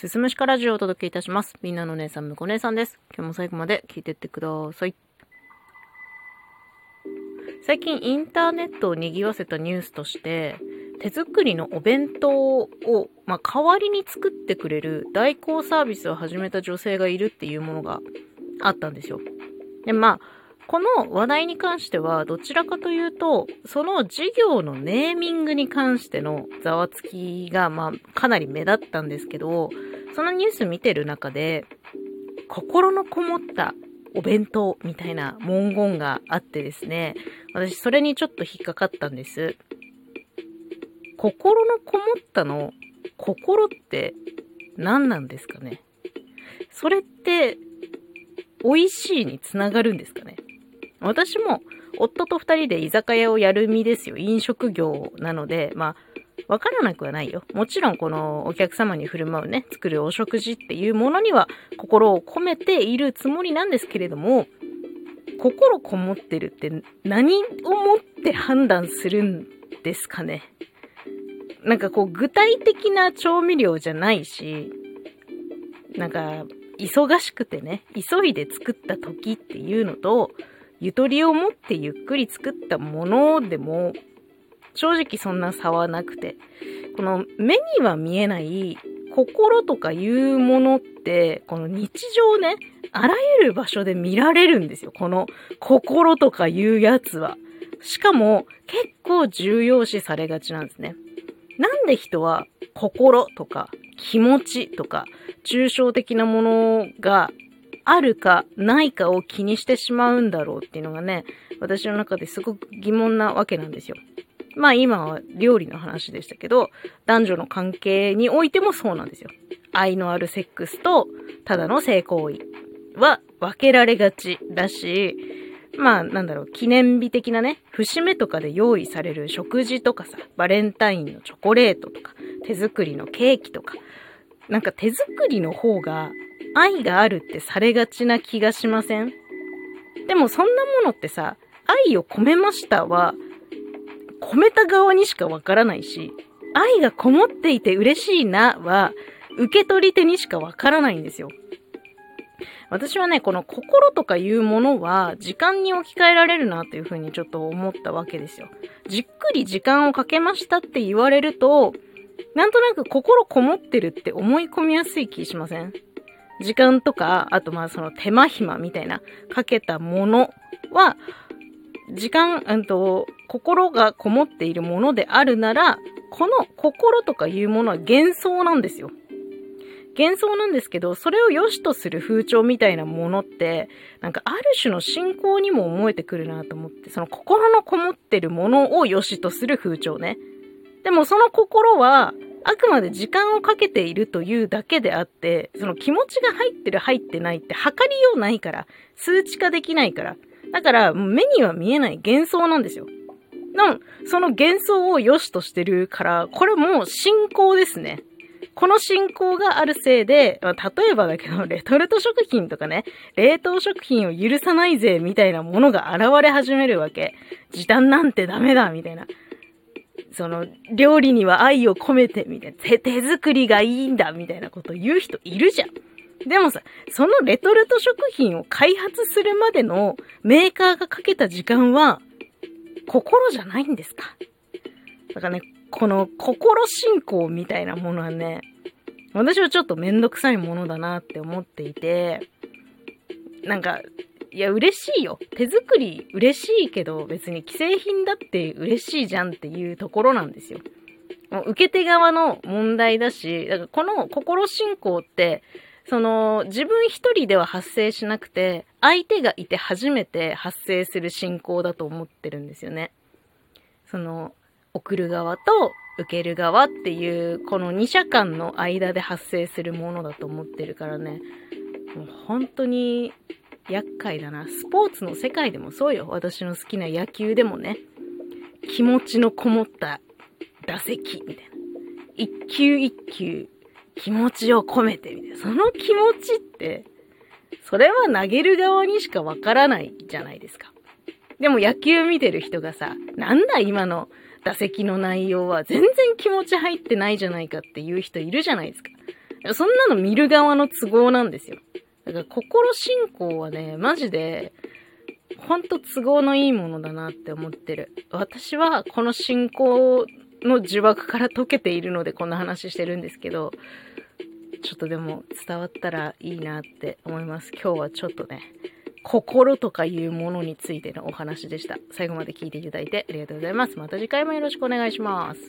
すすむしかラジオをお届けいたします。みんなの姉さん、むこ姉さんです。今日も最後まで聞いてってください。最近インターネットを賑わせたニュースとして、手作りのお弁当を、まあ、代わりに作ってくれる代行サービスを始めた女性がいるっていうものがあったんですよ。で、まあ、この話題に関しては、どちらかというと、その事業のネーミングに関してのざわつきが、まあ、かなり目立ったんですけど、そのニュース見てる中で、心のこもったお弁当みたいな文言があってですね、私それにちょっと引っかかったんです。心のこもったの心って何なんですかね？それって美味しいにつながるんですかね？私も夫と二人で居酒屋をやる身ですよ。飲食業なので、まあ、わからなくはないよ。もちろんこのお客様に振る舞うね、作るお食事っていうものには心を込めているつもりなんですけれども、心こもってるって何をもって判断するんですかねなんかこう具体的な調味料じゃないし、なんか忙しくてね、急いで作った時っていうのと、ゆとりを持ってゆっくり作ったものでも、正直そんな差はなくて、この目には見えない心とかいうものって、この日常ね、あらゆる場所で見られるんですよ。この心とかいうやつは。しかも結構重要視されがちなんですね。なんで人は心とか気持ちとか抽象的なものがあるかないかを気にしてしまうんだろうっていうのがね、私の中ですごく疑問なわけなんですよ。まあ今は料理の話でしたけど、男女の関係においてもそうなんですよ。愛のあるセックスとただの性行為は分けられがちだし、まあなんだろう、記念日的なね、節目とかで用意される食事とかさ、バレンタインのチョコレートとか、手作りのケーキとか、なんか手作りの方が愛があるってされがちな気がしません？でもそんなものってさ、愛を込めましたは、込めた側にしかわからないし、愛がこもっていて嬉しいなは、受け取り手にしかわからないんですよ。私はね、この心とかいうものは時間に置き換えられるなというふうにちょっと思ったわけですよ。じっくり時間をかけましたって言われると、なんとなく心こもってるって思い込みやすい気しません？時間とか、あとまあその手間暇みたいなかけたものは、時間、うんと、心がこもっているものであるなら、この心とかいうものは幻想なんですよ。幻想なんですけど、それを良しとする風潮みたいなものって、なんかある種の信仰にも思えてくるなと思って、その心のこもってるものを良しとする風潮ね。でもその心は、あくまで時間をかけているというだけであって、その気持ちが入ってる入ってないって測りようないから、数値化できないから。だから、目には見えない幻想なんですよ。の、その幻想を良しとしてるから、これもう信仰ですね。この信仰があるせいで、まあ、例えばだけど、レトルト食品とかね、冷凍食品を許さないぜ、みたいなものが現れ始めるわけ。時短なんてダメだ、みたいな。その、料理には愛を込めて、みたいな。手、作りがいいんだ、みたいなこと言う人いるじゃん。でもさ、そのレトルト食品を開発するまでのメーカーがかけた時間は、心じゃないんですか？だからね、この心信仰みたいなものはね、私はちょっとめんどくさいものだなって思っていて、なんか、いや、嬉しいよ。手作り嬉しいけど、別に既製品だって嬉しいじゃんっていうところなんですよ。もう受け手側の問題だし、だからこの心信仰って、その、自分一人では発生しなくて、相手がいて初めて発生する信仰だと思ってるんですよね。その、送る側と受ける側っていう、この二者間の間で発生するものだと思ってるからね、もう本当に厄介だな。スポーツの世界でもそうよ。私の好きな野球でもね、気持ちのこもった打席みたいな。一球一球気持ちを込めてみたいな。その気持ちって、それは投げる側にしかわからないじゃないですか。でも野球見てる人がさ、なんだ今の打席の内容は全然気持ち入ってないじゃないかっていう人いるじゃないですか。そんなの見る側の都合なんですよ。だから心信仰はね、マジで、ほんと都合のいいものだなって思ってる。私はこの信仰の呪縛から解けているのでこんな話してるんですけど、ちょっとでも伝わったらいいなって思います。今日はちょっとね、心とかいうものについてのお話でした。最後まで聞いていただいてありがとうございます。また次回もよろしくお願いします。